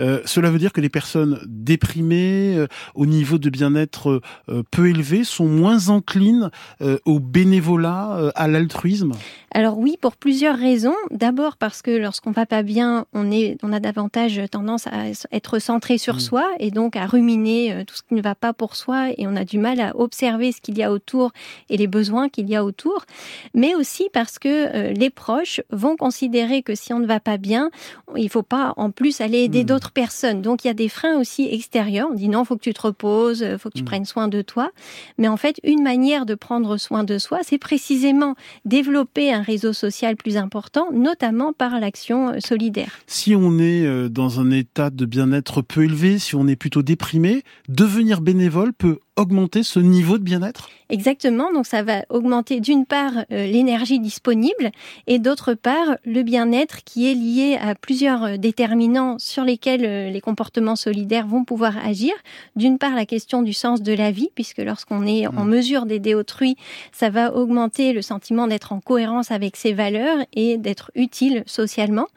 Euh, cela veut dire que les personnes déprimées, euh, au niveau de bien-être euh, peu élevé, sont moins enclines au bénévolat, à l'altruisme? Alors oui, pour plusieurs raisons. D'abord parce que lorsqu'on va pas bien, on, est, on a davantage tendance à être centré sur mmh. soi et donc à ruminer tout ce qui ne va pas pour soi et on a du mal à observer ce qu'il y a autour et les besoins qu'il y a autour. Mais aussi parce que les proches vont considérer que si on ne va pas bien, il faut pas en plus aller aider Mmh. d'autres personnes. Donc il y a des freins aussi extérieurs. On dit non, faut que tu te reposes, faut que tu prennes soin de toi. Mais en fait, une manière de prendre soin de soi, c'est précisément développer un réseau social plus important, notamment par l'action solidaire. Si on est dans un état de bien-être peu élevé, si on est plutôt déprimé, devenir bénévole peut augmenter ce niveau de bien-être? Exactement, donc ça va augmenter d'une part euh, l'énergie disponible et d'autre part le bien-être qui est lié à plusieurs euh, déterminants sur lesquels euh, les comportements solidaires vont pouvoir agir. D'une part la question du sens de la vie, puisque lorsqu'on est en mmh. mesure d'aider autrui, ça va augmenter le sentiment d'être en cohérence avec ses valeurs et d'être utile socialement.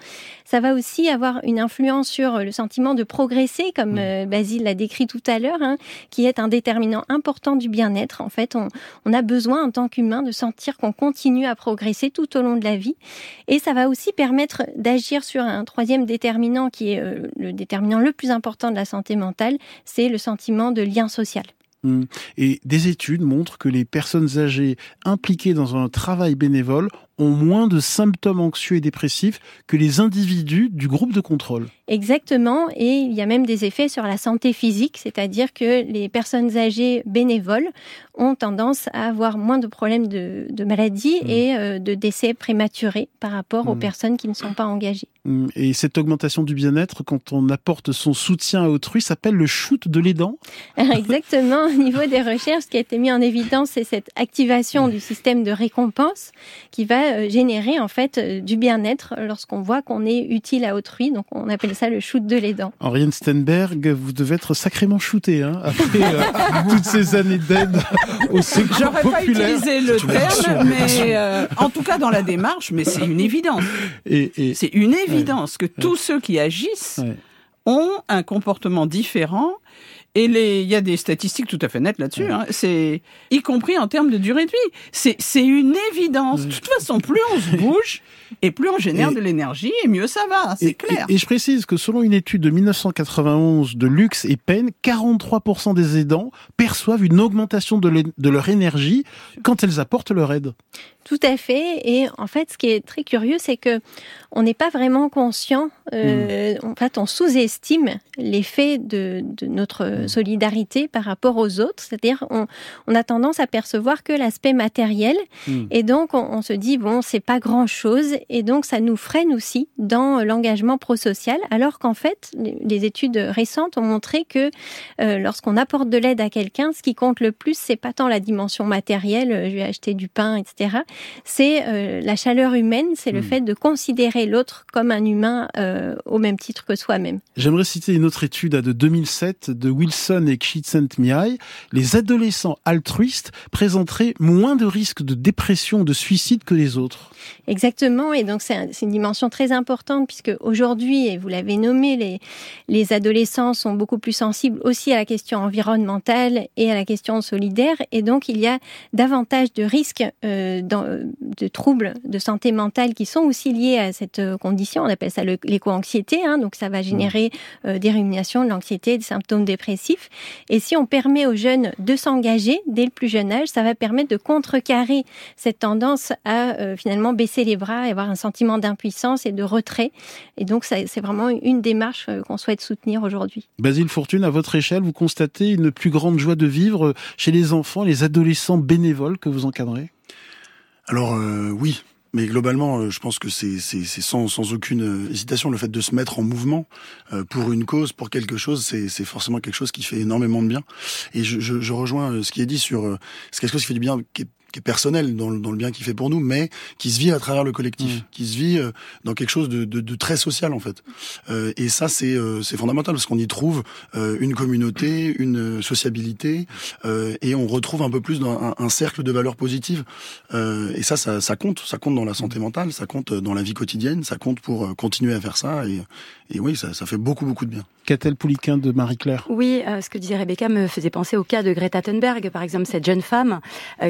Ça va aussi avoir une influence sur le sentiment de progresser, comme mmh. Basile l'a décrit tout à l'heure, hein, qui est un déterminant important du bien-être. En fait, on on, a besoin en tant qu'humain de sentir qu'on continue à progresser tout au long de la vie. Et ça va aussi permettre d'agir sur un troisième déterminant qui est euh, le déterminant le plus important de la santé mentale, c'est le sentiment de lien social. Mmh. Et des études montrent que les personnes âgées impliquées dans un travail bénévole ont moins de symptômes anxieux et dépressifs que les individus du groupe de contrôle. Exactement, et il y a même des effets sur la santé physique, c'est-à-dire que les personnes âgées bénévoles ont tendance à avoir moins de problèmes de, maladies mmh. et euh, de décès prématurés par rapport aux mmh. personnes qui ne sont pas engagées. Mmh. Et cette augmentation du bien-être, quand on apporte son soutien à autrui, s'appelle le shoot de l'aidant Exactement, au niveau des recherches, ce qui a été mis en évidence, c'est cette activation du système de récompense qui va euh, générer en fait euh, du bien-être lorsqu'on voit qu'on est utile à autrui. Donc on appelle ça le shoot de l'aidant. Henriette Stenberg, vous devez être sacrément shooté hein, après euh, toutes ces années d'aide au secours J'aurais pas utilisé le terme, mais en tout cas dans la démarche, mais c'est une évidence. Et, c'est une évidence que tous ceux qui agissent ont un comportement différent et il y a des statistiques tout à fait nettes là-dessus. Hein. C'est y compris en termes de durée de vie. C'est c'est une évidence. De toute façon, plus on se bouge et plus on génère de l'énergie, et mieux ça va. C'est clair. Et, je précise que selon une étude de 1991 de Lux et Penn, 43% des aidants perçoivent une augmentation de, de leur énergie quand elles apportent leur aide. Tout à fait. Et en fait, ce qui est très curieux, c'est que on n'est pas vraiment conscient. Euh, hmm. En fait, on sous-estime l'effet de, de, notre hmm. solidarité par rapport aux autres. C'est-à-dire, on, on, a tendance à percevoir que l'aspect matériel. Hmm. Et donc, on, se dit bon, c'est pas grand-chose. Et donc, ça nous freine aussi dans l'engagement prosocial. Alors qu'en fait, les études récentes ont montré que euh, lorsqu'on apporte de l'aide à quelqu'un, ce qui compte le plus, c'est pas tant la dimension matérielle. Euh, je vais acheter du pain, etc c'est euh, la chaleur humaine, c'est le hmm. fait de considérer l'autre comme un humain euh, au même titre que soi-même. J'aimerais citer une autre étude de 2007 de Wilson et Csikszentmihalyi. Les adolescents altruistes présenteraient moins de risques de dépression, de suicide que les autres. Exactement, et donc c'est une dimension très importante puisque aujourd'hui, et vous l'avez nommé, les, les adolescents sont beaucoup plus sensibles aussi à la question environnementale et à la question solidaire, et donc il y a davantage de risques euh, dans, de troubles de santé mentale qui sont aussi liés à cette euh, condition. On appelle ça l'éco-anxiété, hein, donc ça va générer mmh. euh, des ruminations, de l'anxiété, des symptômes dépressifs. Et si on permet aux jeunes de s'engager dès le plus jeune âge, ça va permettre de contrecarrer cette tendance à euh, finalement baisser les bras et avoir un sentiment d'impuissance et de retrait. Et donc c'est vraiment une démarche qu'on souhaite soutenir aujourd'hui. Basile Fortune, à votre échelle, vous constatez une plus grande joie de vivre chez les enfants, les adolescents bénévoles que vous encadrez? Alors euh, oui, mais globalement, euh, je pense que c'est sans, sans aucune euh, hésitation le fait de se mettre en mouvement pour une cause, pour quelque chose, c'est forcément quelque chose qui fait énormément de bien. Et je, je, je rejoins ce qui est dit sur c'est quelque chose qui fait du bien, qui est qui est personnel dans le, dans le bien qu'il fait pour nous, mais qui se vit à travers le collectif, mmh. qui se vit euh, dans quelque chose de, de, de très social en fait. Euh, et ça c'est euh, c'est fondamental parce qu'on y trouve euh, une communauté, une sociabilité, et on retrouve un peu plus dans un, un cercle de valeurs positives. et ça, ça, ça compte, ça compte dans la santé mentale, ça compte dans la vie quotidienne, ça compte pour continuer à faire ça. Et, et oui, ça, ça fait beaucoup beaucoup de bien. Qu'a-t-elle Pouliquin de Marie-Claire? Oui, ce que disait Rebecca me faisait penser au cas de Greta Thunberg, par exemple, cette jeune femme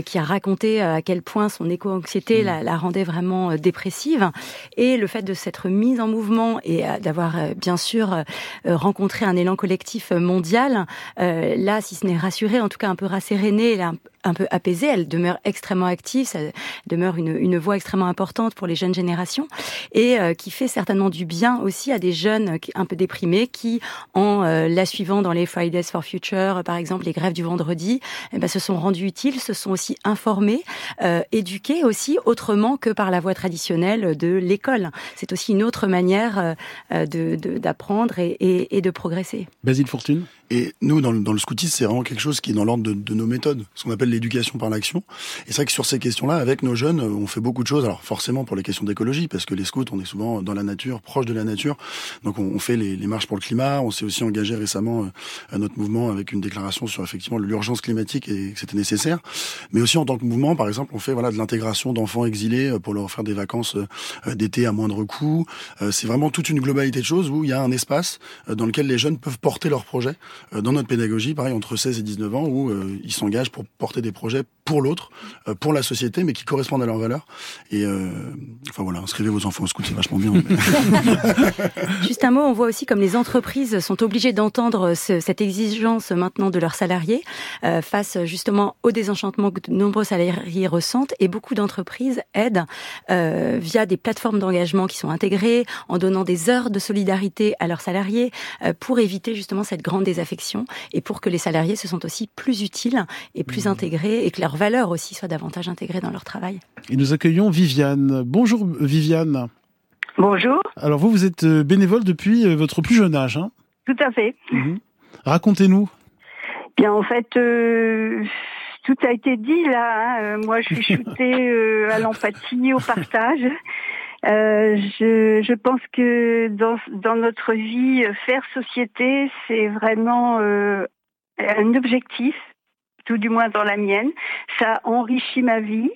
qui a raconté euh, à quel point son éco-anxiété mm. la, rendait vraiment euh, dépressive. Et le fait de s'être mise en mouvement et euh, d'avoir bien sûr rencontré un élan collectif mondial, là, si ce n'est rassuré, en tout cas un peu rasséréné, un peu apaisée. Elle demeure extrêmement active, ça demeure une, une voix extrêmement importante pour les jeunes générations et qui fait certainement du bien aussi à des jeunes un peu déprimés qui, en la suivant dans les Fridays for Future, par exemple les grèves du vendredi, eh ben, se sont rendus utiles, se sont aussi informés, éduqués aussi autrement que par la voie traditionnelle de l'école. C'est aussi une autre manière d'apprendre et, et, et de progresser. Basile Fortune et nous, dans le, dans le scoutisme, c'est vraiment quelque chose qui est dans l'ordre de, de, nos méthodes, ce qu'on appelle l'éducation par l'action. Et c'est vrai que sur ces questions-là, avec nos jeunes, on fait beaucoup de choses. Alors forcément pour les questions d'écologie, parce que les scouts, on est souvent dans la nature, proche de la nature. Donc on, on fait les, les, marches pour le climat. On s'est aussi engagé récemment euh, à notre mouvement avec une déclaration sur effectivement l'urgence climatique et que c'était nécessaire. Mais aussi en tant que mouvement, par exemple, on fait voilà de l'intégration d'enfants exilés euh, pour leur faire des vacances euh, d'été à moindre coût. C'est vraiment toute une globalité de choses où il y a un espace dans lequel les jeunes peuvent porter leurs projets dans notre pédagogie, pareil, entre 16 et 19 ans, où euh, ils s'engagent pour porter des projets pour l'autre, euh, pour la société, mais qui correspondent à leurs valeurs. Et euh, enfin voilà, inscrivez vos enfants au scout, c'est vachement bien. Juste un mot, on voit aussi comme les entreprises sont obligées d'entendre cette exigence maintenant de leurs salariés euh, face justement au désenchantement que de nombreux salariés ressentent. Et beaucoup d'entreprises aident euh, via des plateformes d'engagement qui sont intégrées, en donnant des heures de solidarité à leurs salariés euh, pour éviter justement cette grande désaffection et pour que les salariés se sentent aussi plus utiles et plus mmh. intégrés et que leur valeurs aussi soient davantage intégrées dans leur travail. Et nous accueillons Viviane. Bonjour Viviane. Bonjour. Alors vous, vous êtes euh, bénévole depuis euh, votre plus jeune âge. Hein Tout à fait. Mhm. Racontez-nous. Bien, en fait, euh, tout a été dit là. Hein. Moi, je suis shootée à l'empathie, au partage. je, je, pense que dans, dans, notre vie, faire société, c'est vraiment un objectif tout du moins dans la mienne. Ça enrichit ma vie.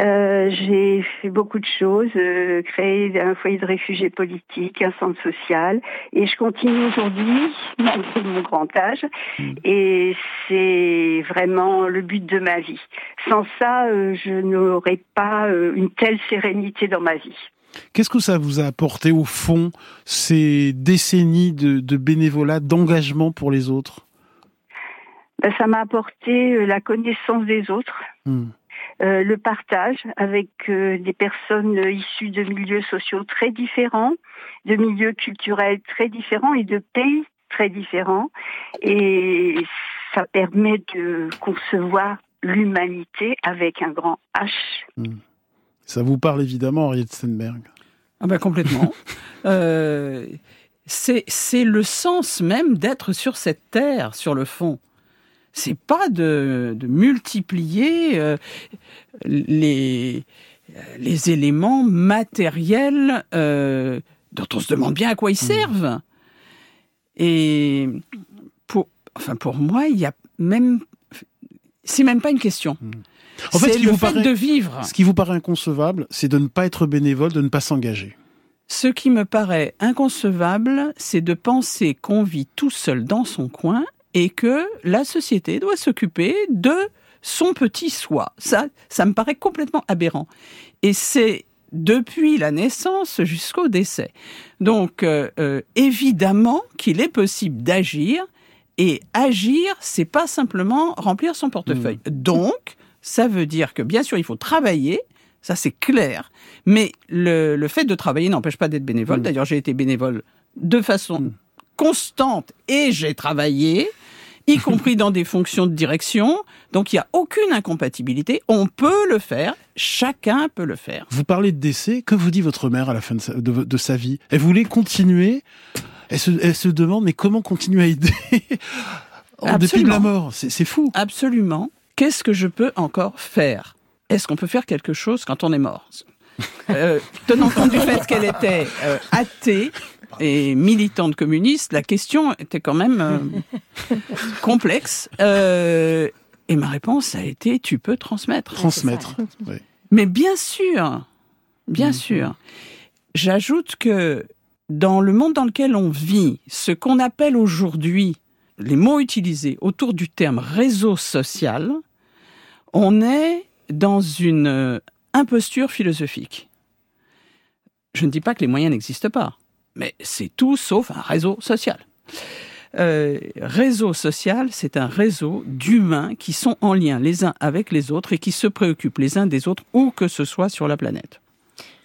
Euh, j'ai fait beaucoup de choses, euh, créé un foyer de réfugiés politiques, un centre social, et je continue aujourd'hui, malgré mon grand âge, mm. et c'est vraiment le but de ma vie. Sans ça, euh, je n'aurais pas euh, une telle sérénité dans ma vie. Qu'est-ce que ça vous a apporté au fond, ces décennies de, de bénévolat, d'engagement pour les autres? Ça m'a apporté euh, la connaissance des autres, hmm. euh, le partage avec euh, des personnes issues de milieux sociaux très différents, de milieux culturels très différents et de pays très différents. Et ça permet de concevoir l'humanité avec un grand H. Hmm. Ça vous parle évidemment, Henriette Stenberg ah ben complètement. c'est le sens même d'être sur cette terre, sur le fond c'est pas de, multiplier euh, les, les éléments matériels euh, dont on se demande bien à quoi ils mmh. servent. Et pour, enfin pour moi, il y a même, c'est même pas une question. Mmh. En fait, le fait de vivre. Ce qui vous paraît inconcevable, c'est de ne pas être bénévole, de ne pas s'engager. Ce qui me paraît inconcevable, c'est de penser qu'on vit tout seul dans son coin et que la société doit s'occuper de son petit soi. Ça, ça me paraît complètement aberrant. Et c'est depuis la naissance jusqu'au décès. Donc, euh, euh, évidemment qu'il est possible d'agir, et agir, c'est pas simplement remplir son portefeuille. Mmh. Donc, ça veut dire que bien sûr, il faut travailler, ça c'est clair, mais le, le, fait de travailler n'empêche pas d'être bénévole. Mmh. D'ailleurs, j'ai été bénévole de façon mmh. constante et j'ai travaillé y compris dans des fonctions de direction. Donc il n'y a aucune incompatibilité. On peut le faire. Chacun peut le faire. Vous parlez de décès. Que vous dit votre mère à la fin de sa, de, sa vie? Elle voulait continuer. Elle se, elle se, demande mais comment continuer à aider depuis la mort? C'est fou. Absolument. Qu'est-ce que je peux encore faire? Est-ce qu'on peut faire quelque chose quand on est mort? Euh, tenant compte du fait qu'elle était euh, athée, et militante communiste, la question était quand même euh, complexe. Euh, et ma réponse a été tu peux transmettre. Transmettre. Mais bien sûr, bien mm. sûr. J'ajoute que dans le monde dans lequel on vit, ce qu'on appelle aujourd'hui les mots utilisés autour du terme réseau social, on est dans une euh, imposture philosophique. Je ne dis pas que les moyens n'existent pas mais c'est tout sauf un réseau social. Euh, réseau social, c'est un réseau d'humains qui sont en lien les uns avec les autres et qui se préoccupent les uns des autres où que ce soit sur la planète.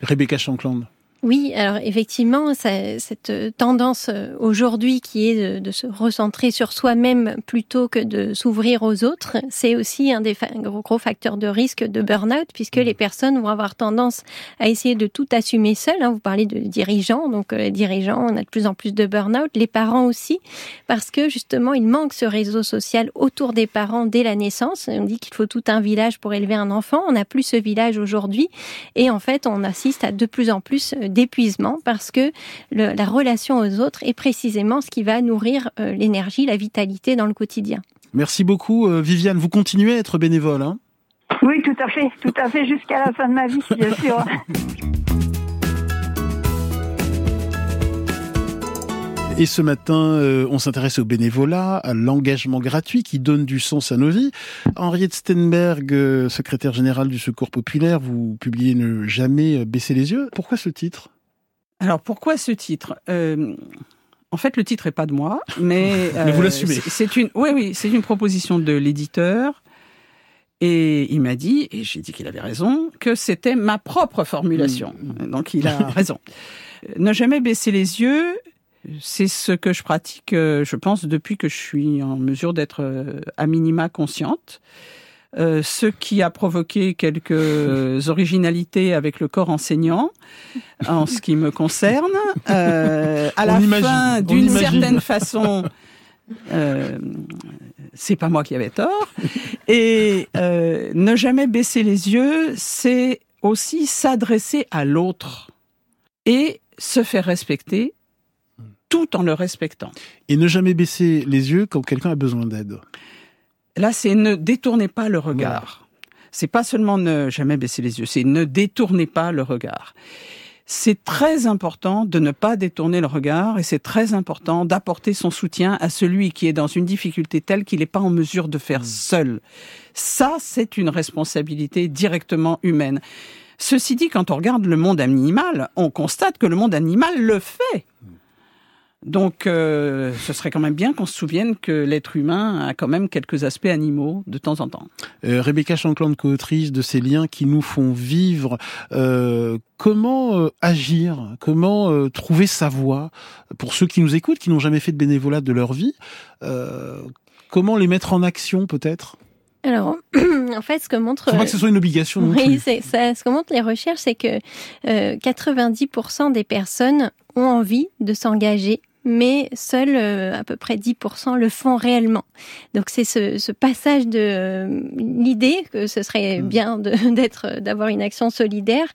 Rebecca Shankland. Oui, alors effectivement, cette tendance euh, aujourd'hui qui est de, se recentrer sur soi-même plutôt que de s'ouvrir aux autres, c'est aussi un des gros facteurs de risque de burn-out puisque mmh. les personnes vont avoir tendance à essayer de tout assumer seules. Hein. Vous parlez de dirigeants, donc les euh, dirigeants, on a de plus en plus de burn-out, les parents aussi, parce que justement, il manque ce réseau social autour des parents dès la naissance. On dit qu'il faut tout un village pour élever un enfant. On n'a plus ce village aujourd'hui et en fait, on assiste à de plus en plus euh, d'épuisement parce que la relation aux autres est précisément ce qui va nourrir euh, l'énergie, la vitalité dans le quotidien. Merci beaucoup euh, Viviane. Vous continuez à être bénévole hein? Oui, tout à fait, tout à fait jusqu'à la fin de ma vie, bien sûr. Et ce matin, euh, on s'intéresse au bénévolat, à l'engagement gratuit qui donne du sens à nos vies. Henriette Stenberg, euh, secrétaire générale du Secours populaire, vous publiez Ne jamais baisser les yeux. Pourquoi ce titre? Alors pourquoi ce titre? Euh, En fait, le titre est pas de moi, mais, mais vous l'assumez. C'est une, oui, oui, c'est une proposition de l'éditeur. Et il m'a dit, et j'ai dit qu'il avait raison, que c'était ma propre formulation. Mmh. Donc il a raison. Ne jamais baisser les yeux, c'est ce que je pratique, euh, je pense, depuis que je suis en mesure d'être euh, à minima consciente. Euh, ce qui a provoqué quelques originalités avec le corps enseignant, en ce qui me concerne. Euh, à la fin, d'une certaine façon, euh, c'est pas moi qui avais tort. Et ne jamais baisser les yeux, c'est aussi s'adresser à l'autre et se faire respecter tout en le respectant. Et ne jamais baisser les yeux quand quelqu'un a besoin d'aide. Là, c'est ne détournez pas le regard. C'est pas seulement ne jamais baisser les yeux, c'est ne détournez pas le regard. C'est très important de ne pas détourner le regard et c'est très important d'apporter son soutien à celui qui est dans une difficulté telle qu'il n'est pas en mesure de faire mmh. seul. Ça, c'est une responsabilité directement humaine. Ceci dit, quand on regarde le monde animal, on constate que le monde animal le fait. Donc, euh, ce serait quand même bien qu'on se souvienne que l'être humain a quand même quelques aspects animaux de temps en temps. Euh, Rebecca Shankland, co-autrice de ces liens qui nous font vivre, euh, comment agir, comment trouver sa voie? Pour ceux qui nous écoutent, qui n'ont jamais fait de bénévolat de leur vie Comment les mettre en action peut-être? Alors, en fait, ce que montre... Pas que ce soit une obligation. oui, c'est ça. Ce que montrent les recherches, c'est que 90% des personnes ont envie de s'engager mais seuls euh, à peu près 10% le font réellement. Donc c'est ce, ce, passage de euh, l'idée que ce serait mmh. bien d'être, d'avoir une action solidaire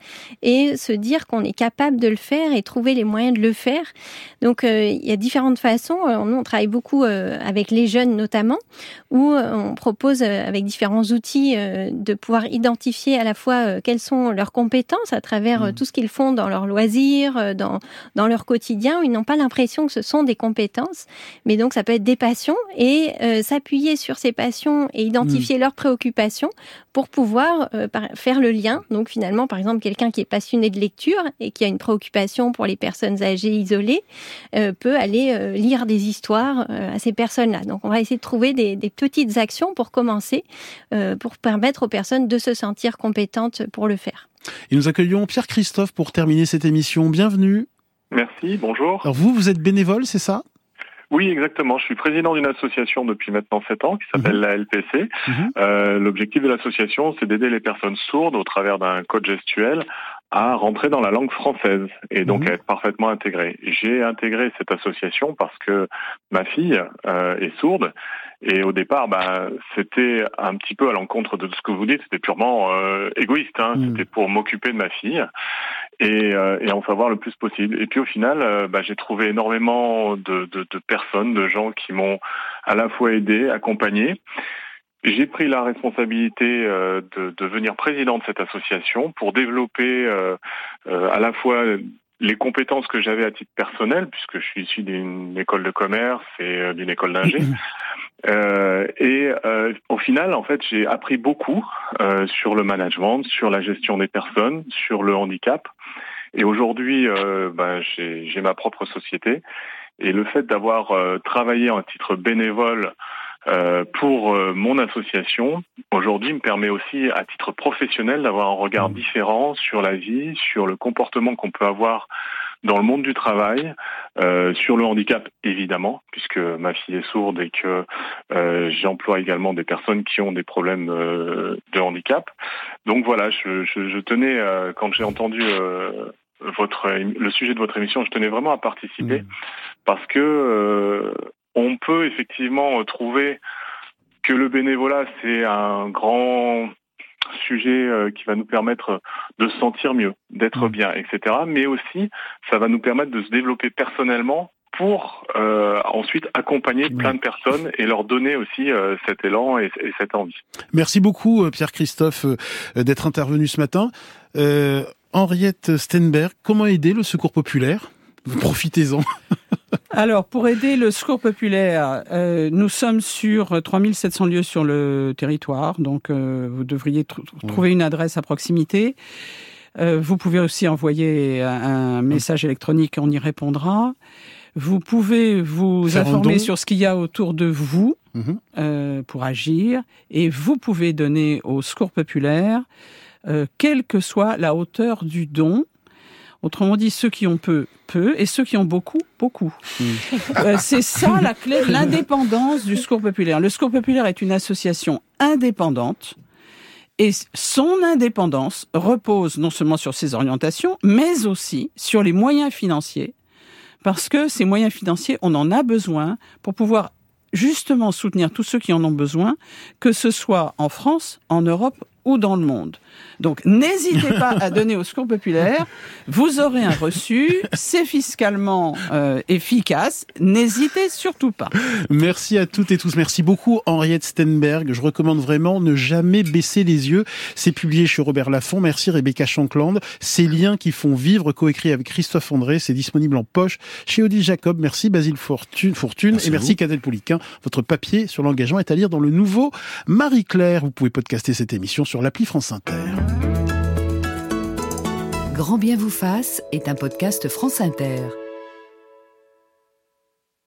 et se dire qu'on est capable de le faire et trouver les moyens de le faire. Donc euh, il y a différentes façons. Nous on travaille beaucoup avec les jeunes notamment, où on propose avec différents outils de pouvoir identifier à la fois quelles sont leurs compétences à travers mmh. tout ce qu'ils font dans leurs loisirs, dans dans leur quotidien. Où ils n'ont pas l'impression que ce sont des compétences, mais donc ça peut être des passions et euh, s'appuyer sur ces passions et identifier mm. leurs préoccupations pour pouvoir euh, faire le lien. Donc finalement, par exemple, quelqu'un qui est passionné de lecture et qui a une préoccupation pour les personnes âgées isolées euh, peut aller lire des histoires à ces personnes-là. Donc on va essayer de trouver des, des petites actions pour commencer, pour permettre aux personnes de se sentir compétentes pour le faire. Et nous accueillons Pierre Christophe pour terminer cette émission. Bienvenue. Merci, bonjour. Alors vous, vous êtes bénévole, c'est ça? Oui, exactement. Je suis président d'une association depuis maintenant 7 ans qui s'appelle mhm. la LPC. Mhm. Euh, L'objectif de l'association, c'est d'aider les personnes sourdes au travers d'un code gestuel à rentrer dans la langue française et donc mhm. à être parfaitement intégré. J'ai intégré cette association parce que ma fille euh, est sourde et au départ, bah, c'était un petit peu à l'encontre de ce que vous dites. C'était purement euh, égoïste. Hein. C'était pour m'occuper de ma fille et, euh, et, en savoir le plus possible. Et puis au final, euh, bah, j'ai trouvé énormément de, de, de, personnes, de gens qui m'ont à la fois aidé, accompagné. J'ai pris la responsabilité euh, de, de, devenir président de cette association pour développer à la fois les compétences que j'avais à titre personnel, puisque je suis issu d'une école de commerce et d'une école d'ingé. Euh, et euh, au final, en fait, j'ai appris beaucoup euh, sur le management, sur la gestion des personnes, sur le handicap. Et aujourd'hui, ben, j'ai ma propre société. Et le fait d'avoir travaillé en titre bénévole euh, pour euh, mon association, aujourd'hui, me permet aussi, à titre professionnel, d'avoir un regard différent sur la vie, sur le comportement qu'on peut avoir dans le monde du travail, euh, sur le handicap évidemment, puisque ma fille est sourde et que euh, j'emploie également des personnes qui ont des problèmes euh, de handicap. Donc voilà, je, je, je tenais, quand j'ai entendu votre le sujet de votre émission, je tenais vraiment à participer mmh. parce que on peut effectivement trouver que le bénévolat, c'est un grand sujet euh, qui va nous permettre de se sentir mieux, d'être mmh. bien, etc. Mais aussi, ça va nous permettre de se développer personnellement pour euh, ensuite accompagner mmh. plein de personnes et leur donner aussi euh, cet élan et, cette envie. Merci beaucoup Pierre-Christophe d'être intervenu ce matin. Henriette Stenberg, comment aider le secours populaire? Profitez-en. Alors, pour aider le secours populaire, euh, nous sommes sur 3700 lieux sur le territoire, donc euh, vous devriez trouver une adresse à proximité. Euh, vous pouvez aussi envoyer un, message électronique, on y répondra. Vous pouvez vous informer sur ce qu'il y a autour de vous mhm. pour agir, et vous pouvez donner au secours populaire, quelle que soit la hauteur du don. Autrement dit, ceux qui ont peu, peu, et ceux qui ont beaucoup, beaucoup. Hmm. Euh, c'est ça la clé de l'indépendance du Secours populaire. Le Secours populaire est une association indépendante. Et son indépendance repose non seulement sur ses orientations, mais aussi sur les moyens financiers. Parce que ces moyens financiers, on en a besoin pour pouvoir justement soutenir tous ceux qui en ont besoin, que ce soit en France, en Europe ou dans le monde. Donc n'hésitez pas à donner au secours populaire. Vous aurez un reçu, c'est fiscalement euh, efficace. N'hésitez surtout pas. Merci à toutes et tous. Merci beaucoup Henriette Stenberg. Je recommande vraiment ne jamais baisser les yeux. C'est publié chez Robert Laffont. Merci Rebecca Shankland. Ces liens qui font vivre, coécrit avec Christophe André. C'est disponible en poche chez Odile Jacob. Merci Basile Fortune, Fortune et merci Cadel Pouliquin. Votre papier sur l'engagement est à lire dans le nouveau Marie-Claire. Vous pouvez podcaster cette émission sur l'appli France Inter. Grand bien vous fasse est un podcast France Inter.